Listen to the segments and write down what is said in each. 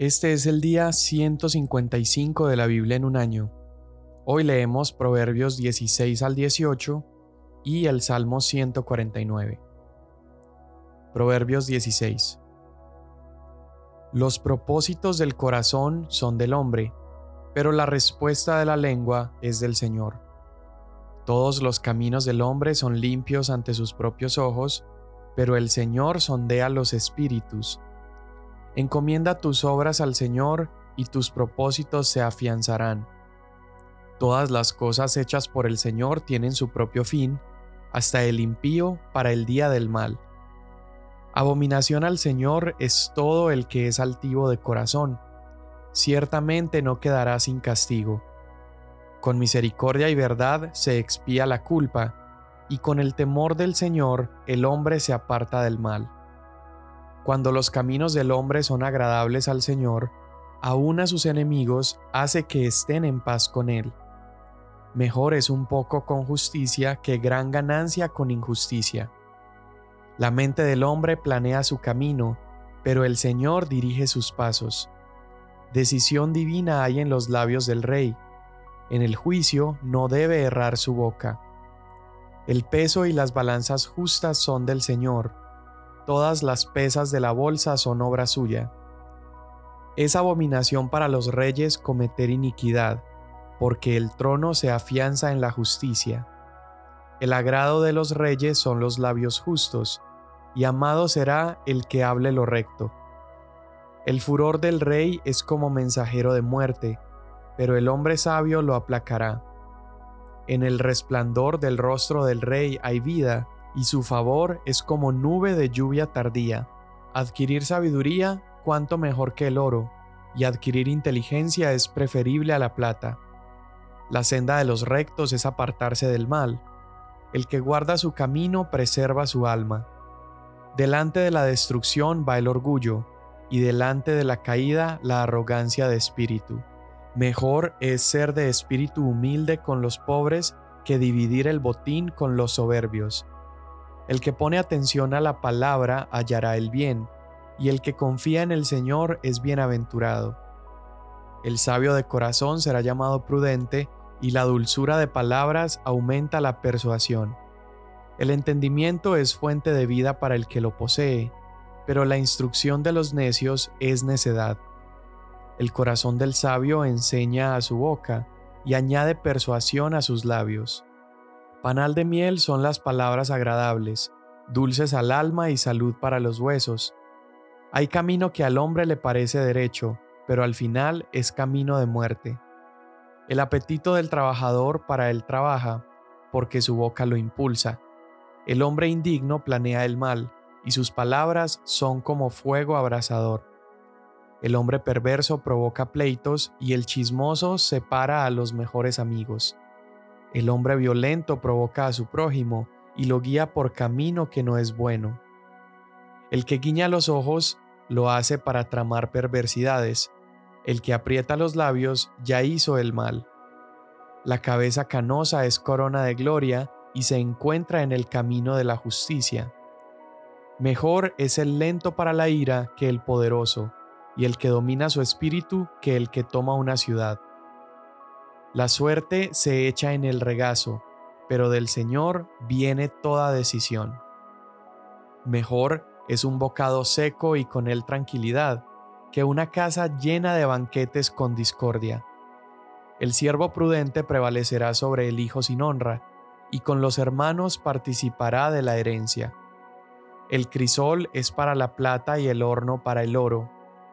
Este es el día 155 de la Biblia en un año. Hoy leemos Proverbios 16 al 18 y el Salmo 149. Proverbios 16. Los propósitos del corazón son del hombre, pero la respuesta de la lengua es del Señor. Todos los caminos del hombre son limpios ante sus propios ojos, pero el Señor sondea los espíritus Encomienda tus obras al Señor y tus propósitos se afianzarán. Todas las cosas hechas por el Señor tienen su propio fin, hasta el impío para el día del mal. Abominación al Señor es todo el que es altivo de corazón. Ciertamente no quedará sin castigo. Con misericordia y verdad se expía la culpa, y con el temor del Señor el hombre se aparta del mal. Cuando los caminos del hombre son agradables al Señor, aun a sus enemigos hace que estén en paz con Él. Mejor es un poco con justicia que gran ganancia con injusticia. La mente del hombre planea su camino, pero el Señor dirige sus pasos. Decisión divina hay en los labios del rey. En el juicio no debe errar su boca. El peso y las balanzas justas son del Señor todas las pesas de la bolsa son obra suya. Es abominación para los reyes cometer iniquidad, porque el trono se afianza en la justicia. El agrado de los reyes son los labios justos, y amado será el que hable lo recto. El furor del rey es como mensajero de muerte, pero el hombre sabio lo aplacará. En el resplandor del rostro del rey hay vida, y su favor es como nube de lluvia tardía. Adquirir sabiduría, cuanto mejor que el oro, y adquirir inteligencia es preferible a la plata. La senda de los rectos es apartarse del mal. El que guarda su camino preserva su alma. Delante de la destrucción va el orgullo, y delante de la caída la arrogancia de espíritu. Mejor es ser de espíritu humilde con los pobres que dividir el botín con los soberbios. El que pone atención a la palabra hallará el bien, y el que confía en el Señor es bienaventurado. El sabio de corazón será llamado prudente, y la dulzura de palabras aumenta la persuasión. El entendimiento es fuente de vida para el que lo posee, pero la instrucción de los necios es necedad. El corazón del sabio enseña a su boca, y añade persuasión a sus labios. Panal de miel son las palabras agradables, dulces al alma y salud para los huesos. Hay camino que al hombre le parece derecho, pero al final es camino de muerte. El apetito del trabajador para él trabaja, porque su boca lo impulsa. El hombre indigno planea el mal, y sus palabras son como fuego abrasador. El hombre perverso provoca pleitos, y el chismoso separa a los mejores amigos. El hombre violento provoca a su prójimo y lo guía por camino que no es bueno. El que guiña los ojos lo hace para tramar perversidades. El que aprieta los labios ya hizo el mal. La cabeza canosa es corona de gloria y se encuentra en el camino de la justicia. Mejor es el lento para la ira que el poderoso, y el que domina su espíritu que el que toma una ciudad. La suerte se echa en el regazo, pero del Señor viene toda decisión. Mejor es un bocado seco y con él tranquilidad, que una casa llena de banquetes con discordia. El siervo prudente prevalecerá sobre el hijo sin honra, y con los hermanos participará de la herencia. El crisol es para la plata y el horno para el oro,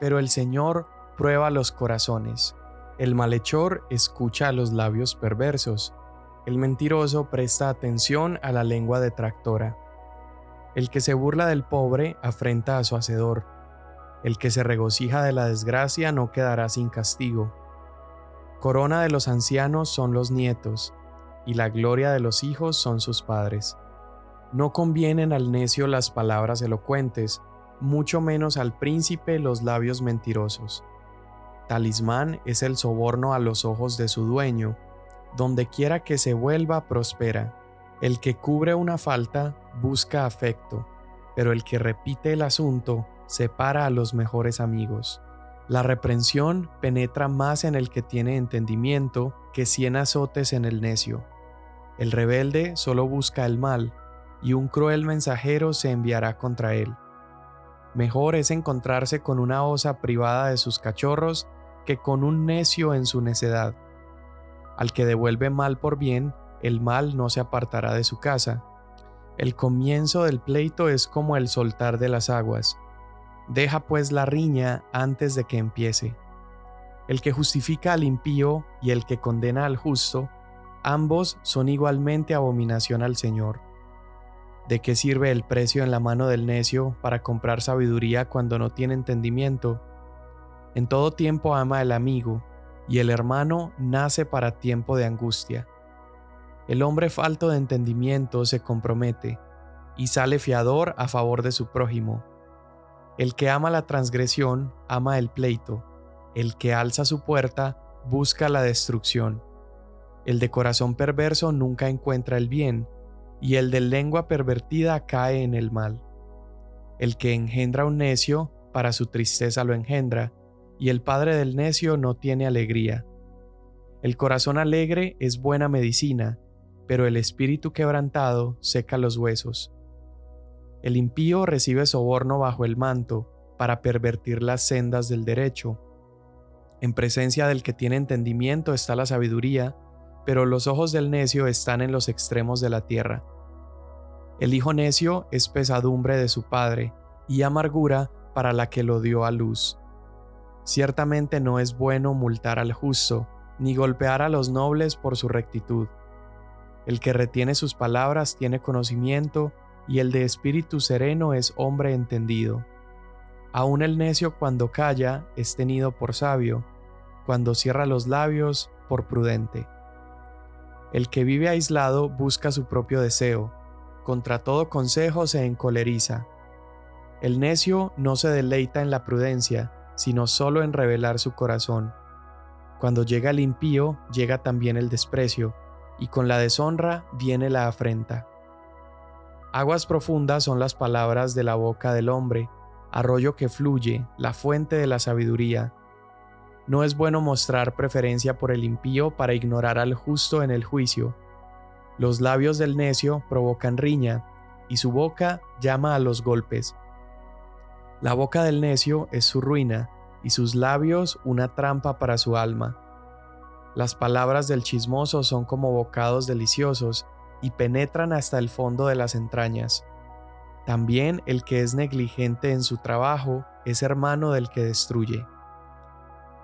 pero el Señor prueba los corazones. El malhechor escucha a los labios perversos. El mentiroso presta atención a la lengua detractora. El que se burla del pobre afrenta a su hacedor. El que se regocija de la desgracia no quedará sin castigo. Corona de los ancianos son los nietos, y la gloria de los hijos son sus padres. No convienen al necio las palabras elocuentes, mucho menos al príncipe los labios mentirosos. Talismán es el soborno a los ojos de su dueño. Donde quiera que se vuelva, prospera. El que cubre una falta busca afecto, pero el que repite el asunto separa a los mejores amigos. La reprensión penetra más en el que tiene entendimiento que cien azotes en el necio. El rebelde solo busca el mal, y un cruel mensajero se enviará contra él. Mejor es encontrarse con una osa privada de sus cachorros que con un necio en su necedad. Al que devuelve mal por bien, el mal no se apartará de su casa. El comienzo del pleito es como el soltar de las aguas Deja pues la riña antes de que empiece. El que justifica al impío y el que condena al justo, ambos son igualmente abominación al Señor. ¿De qué sirve el precio en la mano del necio para comprar sabiduría cuando no tiene entendimiento? En todo tiempo ama el amigo, y el hermano nace para tiempo de angustia. El hombre falto de entendimiento se compromete, y sale fiador a favor de su prójimo. El que ama la transgresión, ama el pleito. El que alza su puerta, busca la destrucción. El de corazón perverso nunca encuentra el bien, y el de lengua pervertida cae en el mal. El que engendra un necio, para su tristeza lo engendra, y el padre del necio no tiene alegría. El corazón alegre es buena medicina, pero el espíritu quebrantado seca los huesos. El impío recibe soborno bajo el manto para pervertir las sendas del derecho. En presencia del que tiene entendimiento está la sabiduría, pero los ojos del necio están en los extremos de la tierra. El hijo necio es pesadumbre de su padre y amargura para la que lo dio a luz. Ciertamente no es bueno multar al justo, ni golpear a los nobles por su rectitud. El que retiene sus palabras tiene conocimiento y el de espíritu sereno es hombre entendido. Aun el necio cuando calla es tenido por sabio, cuando cierra los labios por prudente. El que vive aislado busca su propio deseo, contra todo consejo se encoleriza. El necio no se deleita en la prudencia, sino solo en revelar su corazón. Cuando llega el impío, llega también el desprecio, y con la deshonra viene la afrenta. Aguas profundas son las palabras de la boca del hombre, arroyo que fluye, la fuente de la sabiduría. No es bueno mostrar preferencia por el impío para ignorar al justo en el juicio. Los labios del necio provocan riña, y su boca llama a los golpes. La boca del necio es su ruina, y sus labios una trampa para su alma. Las palabras del chismoso son como bocados deliciosos, y penetran hasta el fondo de las entrañas. También el que es negligente en su trabajo es hermano del que destruye.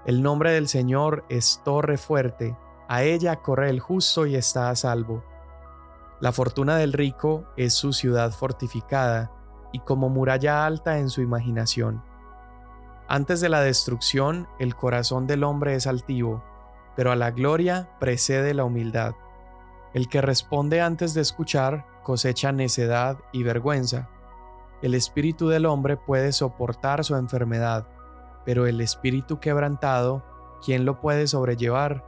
El nombre del Señor es torre fuerte, a ella corre el justo y está a salvo. La fortuna del rico es su ciudad fortificada y como muralla alta en su imaginación. Antes de la destrucción el corazón del hombre es altivo, pero a la gloria precede la humildad. El que responde antes de escuchar cosecha necedad y vergüenza. El espíritu del hombre puede soportar su enfermedad, pero el espíritu quebrantado, ¿quién lo puede sobrellevar?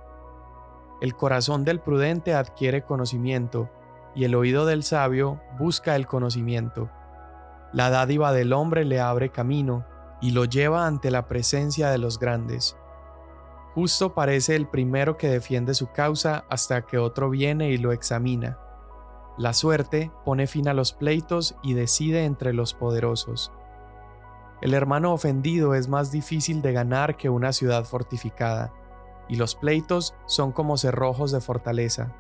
El corazón del prudente adquiere conocimiento, y el oído del sabio busca el conocimiento. La dádiva del hombre le abre camino, y lo lleva ante la presencia de los grandes. Justo parece el primero que defiende su causa hasta que otro viene y lo examina. La suerte pone fin a los pleitos y decide entre los poderosos. El hermano ofendido es más difícil de ganar que una ciudad fortificada, y los pleitos son como cerrojos de fortaleza.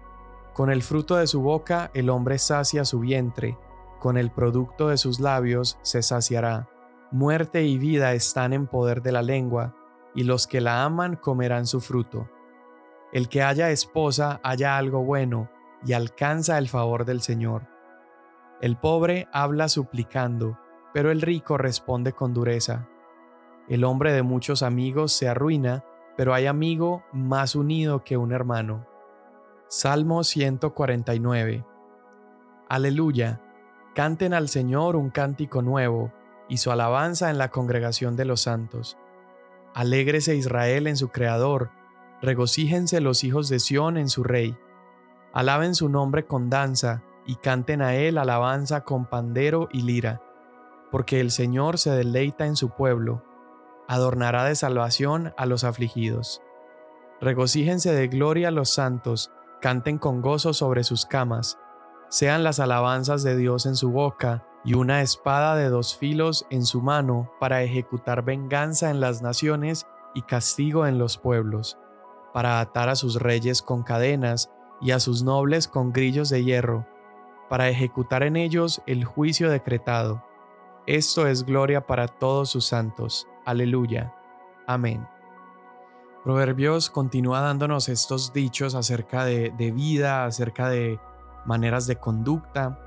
Con el fruto de su boca el hombre sacia su vientre, con el producto de sus labios se saciará. Muerte y vida están en poder de la lengua, y los que la aman comerán su fruto. El que haya esposa haya algo bueno y alcanza el favor del Señor. El pobre habla suplicando, pero el rico responde con dureza. El hombre de muchos amigos se arruina, pero hay amigo más unido que un hermano. Salmo 149 Aleluya. Canten al Señor un cántico nuevo, y su alabanza en la congregación de los santos. Alégrese Israel en su Creador, regocíjense los hijos de Sión en su Rey. Alaben su nombre con danza, y canten a él alabanza con pandero y lira, porque el Señor se deleita en su pueblo. adornará de salvación a los afligidos. Regocíjense de gloria los santos, canten con gozo sobre sus camas, sean las alabanzas de Dios en su boca y una espada de dos filos en su mano para ejecutar venganza en las naciones y castigo en los pueblos, para atar a sus reyes con cadenas y a sus nobles con grillos de hierro, para ejecutar en ellos el juicio decretado. Esto es gloria para todos sus santos. Aleluya. Amén. Proverbios continúa dándonos estos dichos acerca de, de vida, acerca de maneras de conducta,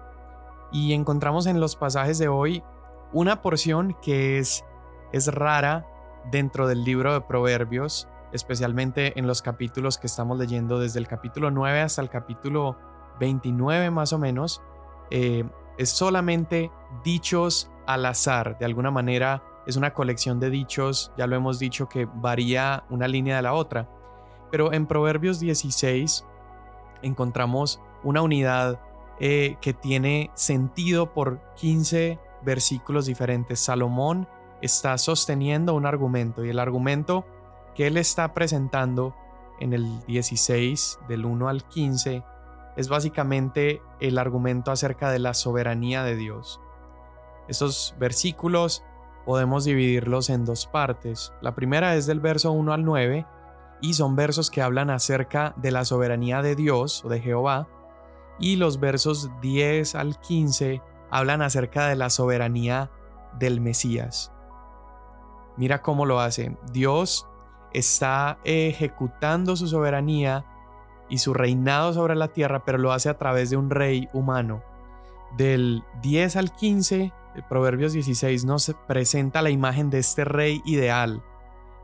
y encontramos en los pasajes de hoy una porción que es, es rara dentro del libro de Proverbios, especialmente en los capítulos que estamos leyendo desde el capítulo 9 hasta el capítulo 29 más o menos, eh, es solamente dichos al azar, de alguna manera es una colección de dichos, ya lo hemos dicho que varía una línea de la otra, pero en Proverbios 16 encontramos una unidad eh, que tiene sentido por 15 versículos diferentes. Salomón está sosteniendo un argumento y el argumento que él está presentando en el 16 del 1 al 15 es básicamente el argumento acerca de la soberanía de Dios. Estos versículos podemos dividirlos en dos partes. La primera es del verso 1 al 9 y son versos que hablan acerca de la soberanía de Dios o de Jehová y los versos 10 al 15 hablan acerca de la soberanía del Mesías. Mira cómo lo hace. Dios está ejecutando su soberanía y su reinado sobre la tierra, pero lo hace a través de un rey humano. Del 10 al 15, el Proverbios 16 nos presenta la imagen de este rey ideal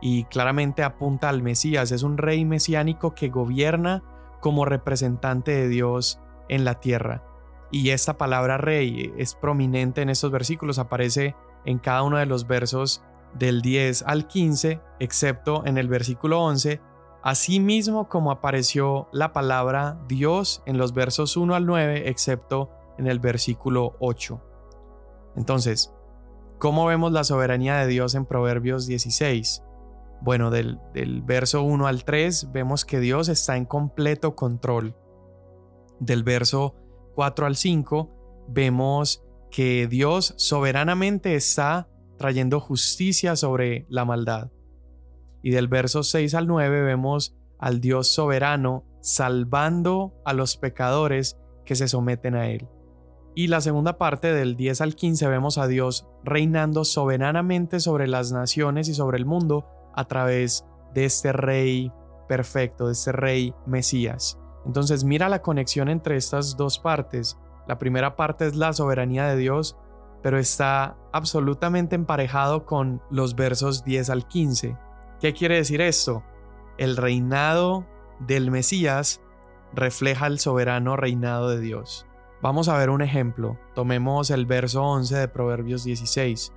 y claramente apunta al Mesías. Es un rey mesiánico que gobierna como representante de Dios en la tierra. Y esta palabra rey es prominente en estos versículos, aparece en cada uno de los versos del 10 al 15, excepto en el versículo 11, así mismo como apareció la palabra Dios en los versos 1 al 9, excepto en el versículo 8. Entonces, ¿cómo vemos la soberanía de Dios en Proverbios 16? Bueno, del, del verso 1 al 3 vemos que Dios está en completo control. Del verso 4 al 5 vemos que Dios soberanamente está trayendo justicia sobre la maldad. Y del verso 6 al 9 vemos al Dios soberano salvando a los pecadores que se someten a Él. Y la segunda parte del 10 al 15 vemos a Dios reinando soberanamente sobre las naciones y sobre el mundo a través de este rey perfecto, de este rey Mesías. Entonces mira la conexión entre estas dos partes. La primera parte es la soberanía de Dios pero está absolutamente emparejado con los versos 10 al 15. ¿Qué quiere decir esto? El reinado del Mesías refleja el soberano reinado de Dios. Vamos a ver un ejemplo. Tomemos el verso 11 de Proverbios 16.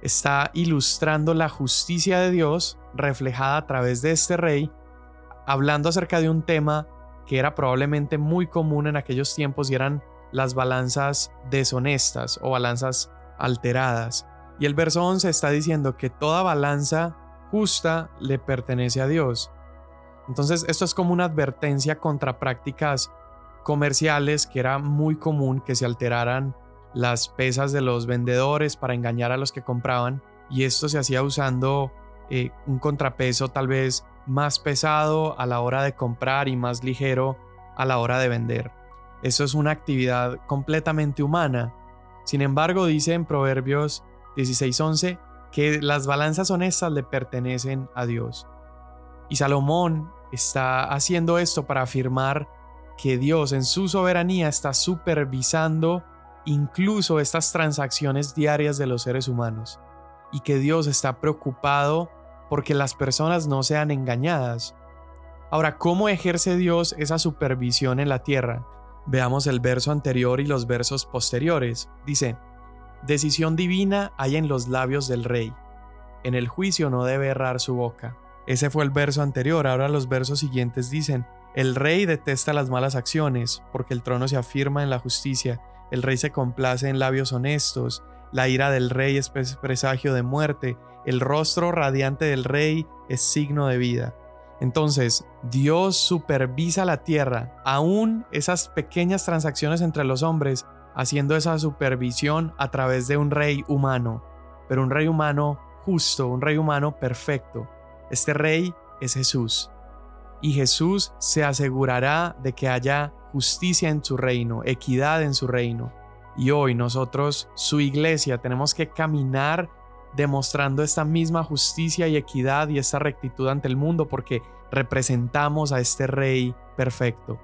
Está ilustrando la justicia de Dios reflejada a través de este rey, hablando acerca de un tema que era probablemente muy común en aquellos tiempos y eran las balanzas deshonestas o balanzas alteradas. Y el verso 11 está diciendo que toda balanza justa le pertenece a Dios. Entonces esto es como una advertencia contra prácticas comerciales que era muy común que se alteraran las pesas de los vendedores para engañar a los que compraban y esto se hacía usando eh, un contrapeso tal vez más pesado a la hora de comprar y más ligero a la hora de vender. Eso es una actividad completamente humana. Sin embargo, dice en Proverbios 16:11 que las balanzas honestas le pertenecen a Dios. Y Salomón está haciendo esto para afirmar que Dios en su soberanía está supervisando incluso estas transacciones diarias de los seres humanos y que Dios está preocupado porque las personas no sean engañadas. Ahora, ¿cómo ejerce Dios esa supervisión en la tierra? Veamos el verso anterior y los versos posteriores. Dice, Decisión divina hay en los labios del rey. En el juicio no debe errar su boca. Ese fue el verso anterior. Ahora los versos siguientes dicen, El rey detesta las malas acciones, porque el trono se afirma en la justicia. El rey se complace en labios honestos. La ira del rey es presagio de muerte. El rostro radiante del rey es signo de vida. Entonces, Dios supervisa la tierra, aún esas pequeñas transacciones entre los hombres, haciendo esa supervisión a través de un rey humano, pero un rey humano justo, un rey humano perfecto. Este rey es Jesús. Y Jesús se asegurará de que haya justicia en su reino, equidad en su reino. Y hoy nosotros, su iglesia, tenemos que caminar demostrando esta misma justicia y equidad y esta rectitud ante el mundo porque representamos a este Rey perfecto.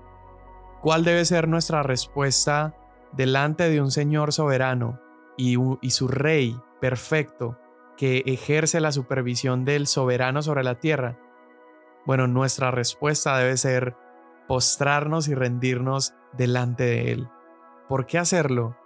¿Cuál debe ser nuestra respuesta delante de un Señor soberano y, su Rey perfecto que ejerce la supervisión del soberano sobre la tierra? Bueno, nuestra respuesta debe ser postrarnos y rendirnos delante de Él. ¿Por qué hacerlo?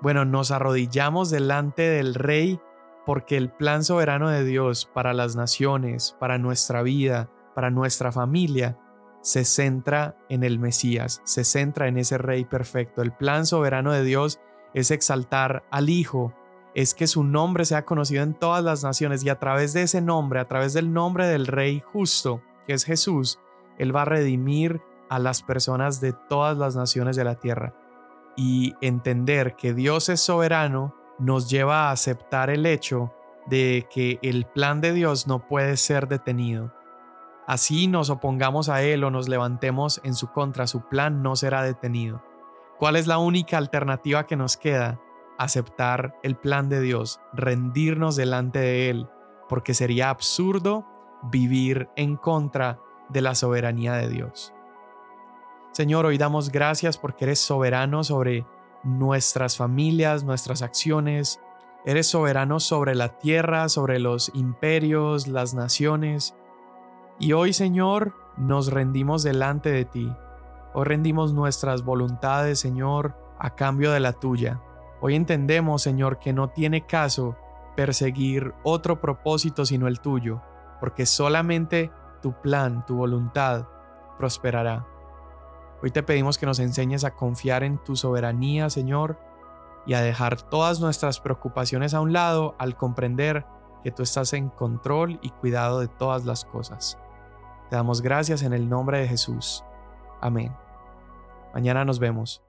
Bueno, nos arrodillamos delante del Rey porque el plan soberano de Dios para las naciones, para nuestra vida, para nuestra familia, se centra en el Mesías, se centra en ese Rey perfecto. El plan soberano de Dios es exaltar al Hijo, es que su nombre sea conocido en todas las naciones y a través de ese nombre, a través del nombre del Rey justo, que es Jesús, Él va a redimir a las personas de todas las naciones de la tierra. Y entender que Dios es soberano nos lleva a aceptar el hecho de que el plan de Dios no puede ser detenido. Así nos opongamos a Él o nos levantemos en su contra, su plan no será detenido. ¿Cuál es la única alternativa que nos queda? Aceptar el plan de Dios, rendirnos delante de Él, porque sería absurdo vivir en contra de la soberanía de Dios. Señor, hoy damos gracias porque eres soberano sobre nuestras familias, nuestras acciones. Eres soberano sobre la tierra, sobre los imperios, las naciones. Y hoy, Señor, nos rendimos delante de ti. Hoy rendimos nuestras voluntades, Señor, a cambio de la tuya. Hoy entendemos, Señor, que no tiene caso perseguir otro propósito sino el tuyo, porque solamente tu plan, tu voluntad, prosperará. Hoy te pedimos que nos enseñes a confiar en tu soberanía, Señor, y a dejar todas nuestras preocupaciones a un lado al comprender que tú estás en control y cuidado de todas las cosas. Te damos gracias en el nombre de Jesús. Amén. Mañana nos vemos.